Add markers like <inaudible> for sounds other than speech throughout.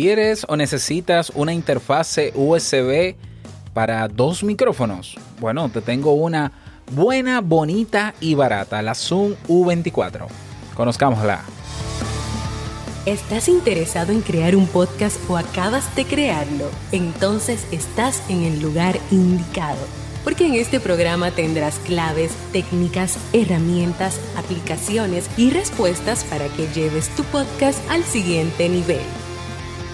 ¿Quieres o necesitas una interfase USB para dos micrófonos? Bueno, te tengo una buena, bonita y barata, la Zoom U24. Conozcámosla. ¿Estás interesado en crear un podcast o acabas de crearlo? Entonces estás en el lugar indicado porque en este programa tendrás claves, técnicas, herramientas, aplicaciones y respuestas para que lleves tu podcast al siguiente nivel.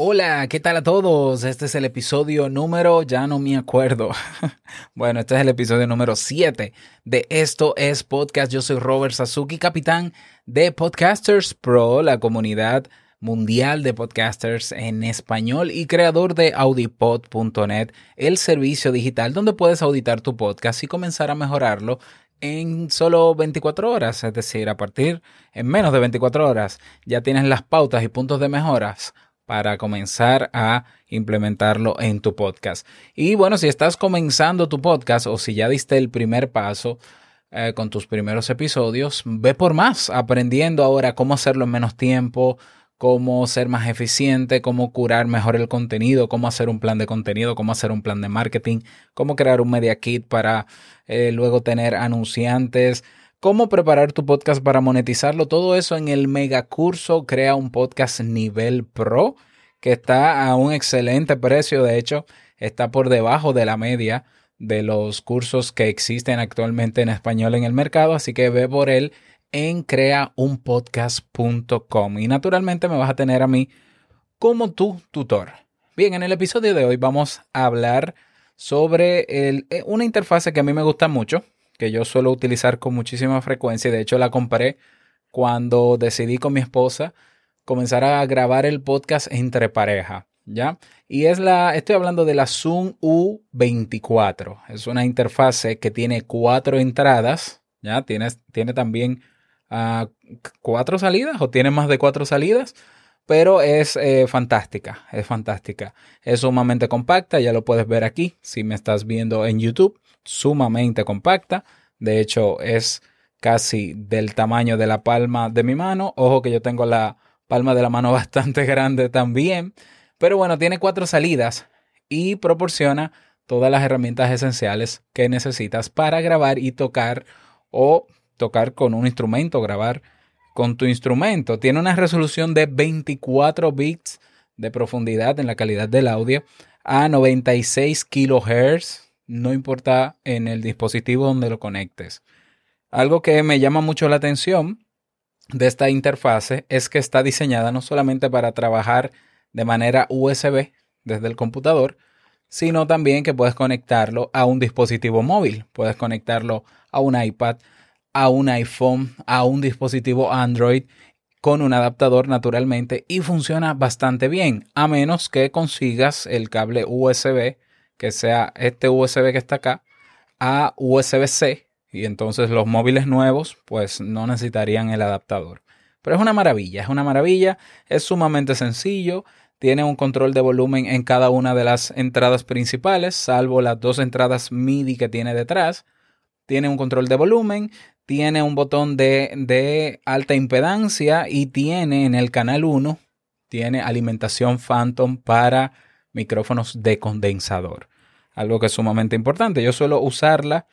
Hola, ¿qué tal a todos? Este es el episodio número, ya no me acuerdo. <laughs> bueno, este es el episodio número 7 de Esto es Podcast. Yo soy Robert Sasuki, capitán de Podcasters Pro, la comunidad mundial de podcasters en español y creador de audipod.net, el servicio digital donde puedes auditar tu podcast y comenzar a mejorarlo en solo 24 horas, es decir, a partir en menos de 24 horas ya tienes las pautas y puntos de mejoras para comenzar a implementarlo en tu podcast. Y bueno, si estás comenzando tu podcast o si ya diste el primer paso eh, con tus primeros episodios, ve por más, aprendiendo ahora cómo hacerlo en menos tiempo, cómo ser más eficiente, cómo curar mejor el contenido, cómo hacer un plan de contenido, cómo hacer un plan de marketing, cómo crear un media kit para eh, luego tener anunciantes, cómo preparar tu podcast para monetizarlo, todo eso en el mega curso Crea un podcast nivel pro, que está a un excelente precio, de hecho, está por debajo de la media de los cursos que existen actualmente en español en el mercado, así que ve por él en creaunpodcast.com y naturalmente me vas a tener a mí como tu tutor. Bien, en el episodio de hoy vamos a hablar sobre el, eh, una interfase que a mí me gusta mucho, que yo suelo utilizar con muchísima frecuencia. De hecho, la compré cuando decidí con mi esposa comenzar a grabar el podcast entre pareja. ¿Ya? Y es la, estoy hablando de la Zoom U24. Es una interfase que tiene cuatro entradas, ¿ya? Tiene, tiene también uh, cuatro salidas o tiene más de cuatro salidas, pero es eh, fantástica, es fantástica. Es sumamente compacta, ya lo puedes ver aquí si me estás viendo en YouTube sumamente compacta. De hecho, es casi del tamaño de la palma de mi mano. Ojo que yo tengo la palma de la mano <laughs> bastante grande también. Pero bueno, tiene cuatro salidas y proporciona todas las herramientas esenciales que necesitas para grabar y tocar o tocar con un instrumento, grabar con tu instrumento. Tiene una resolución de 24 bits de profundidad en la calidad del audio a 96 kilohertz no importa en el dispositivo donde lo conectes. Algo que me llama mucho la atención de esta interfase es que está diseñada no solamente para trabajar de manera USB desde el computador, sino también que puedes conectarlo a un dispositivo móvil. Puedes conectarlo a un iPad, a un iPhone, a un dispositivo Android con un adaptador naturalmente y funciona bastante bien, a menos que consigas el cable USB que sea este USB que está acá a USB-C y entonces los móviles nuevos pues no necesitarían el adaptador. Pero es una maravilla, es una maravilla, es sumamente sencillo, tiene un control de volumen en cada una de las entradas principales, salvo las dos entradas MIDI que tiene detrás. Tiene un control de volumen, tiene un botón de, alta impedancia y tiene en el canal 1, tiene alimentación Phantom para micrófonos de condensador. Algo que es sumamente importante. Yo suelo usarla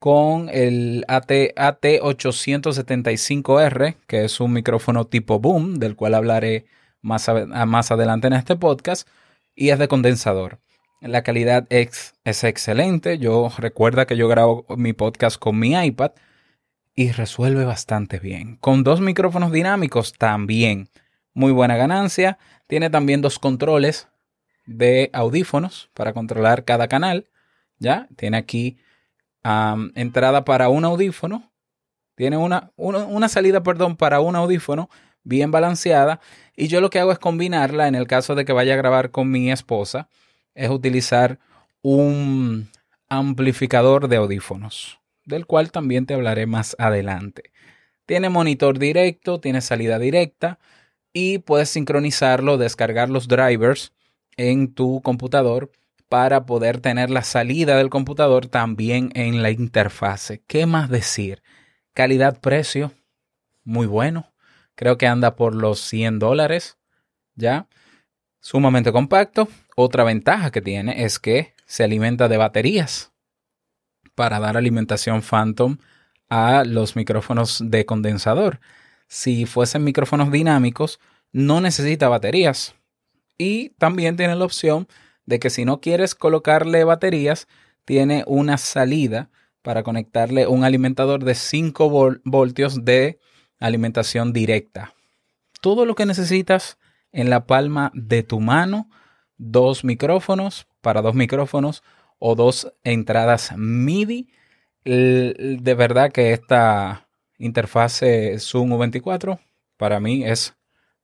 con el AT, AT875R, que es un micrófono tipo boom, del cual hablaré más adelante en este podcast, y es de condensador. La calidad es, es excelente. Yo recuerda que yo grabo mi podcast con mi iPad y resuelve bastante bien. Con dos micrófonos dinámicos también. Muy buena ganancia. Tiene también dos controles de audífonos para controlar cada canal. Ya tiene aquí entrada para un audífono. Tiene una, una, salida, perdón, para un audífono bien balanceada. Y yo lo que hago es combinarla en el caso de que vaya a grabar con mi esposa. Es utilizar un amplificador de audífonos, del cual también te hablaré más adelante. Tiene monitor directo, tiene salida directa y puedes sincronizarlo, descargar los drivers en tu computador para poder tener la salida del computador también en la interfase. ¿Qué más decir? Calidad-precio, muy bueno. Creo que anda por los 100 dólares, ¿ya? Sumamente compacto. Otra ventaja que tiene es que se alimenta de baterías para dar alimentación Phantom a los micrófonos de condensador. Si fuesen micrófonos dinámicos, no necesita baterías. Y también tiene la opción de que si no quieres colocarle baterías, tiene una salida para conectarle un alimentador de 5 voltios de alimentación directa. Todo lo que necesitas en la palma de tu mano, dos micrófonos para dos micrófonos o dos entradas MIDI. De verdad que esta interfase Zoom U24 para mí es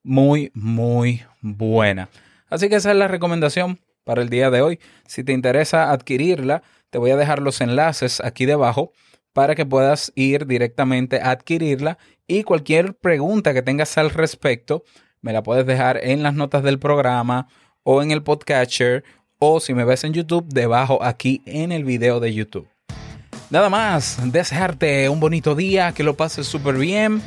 muy, muy buena. Así que esa es la recomendación para el día de hoy. Si te interesa adquirirla, te voy a dejar los enlaces aquí debajo para que puedas ir directamente a adquirirla y cualquier pregunta que tengas al respecto me la puedes dejar en las notas del programa o en el podcatcher o si me ves en YouTube debajo aquí en el video de YouTube. Nada más, desearte un bonito día, que lo pases súper bien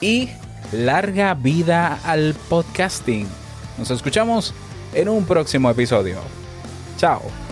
y larga vida al podcasting. Nos escuchamos en un próximo episodio. Chao.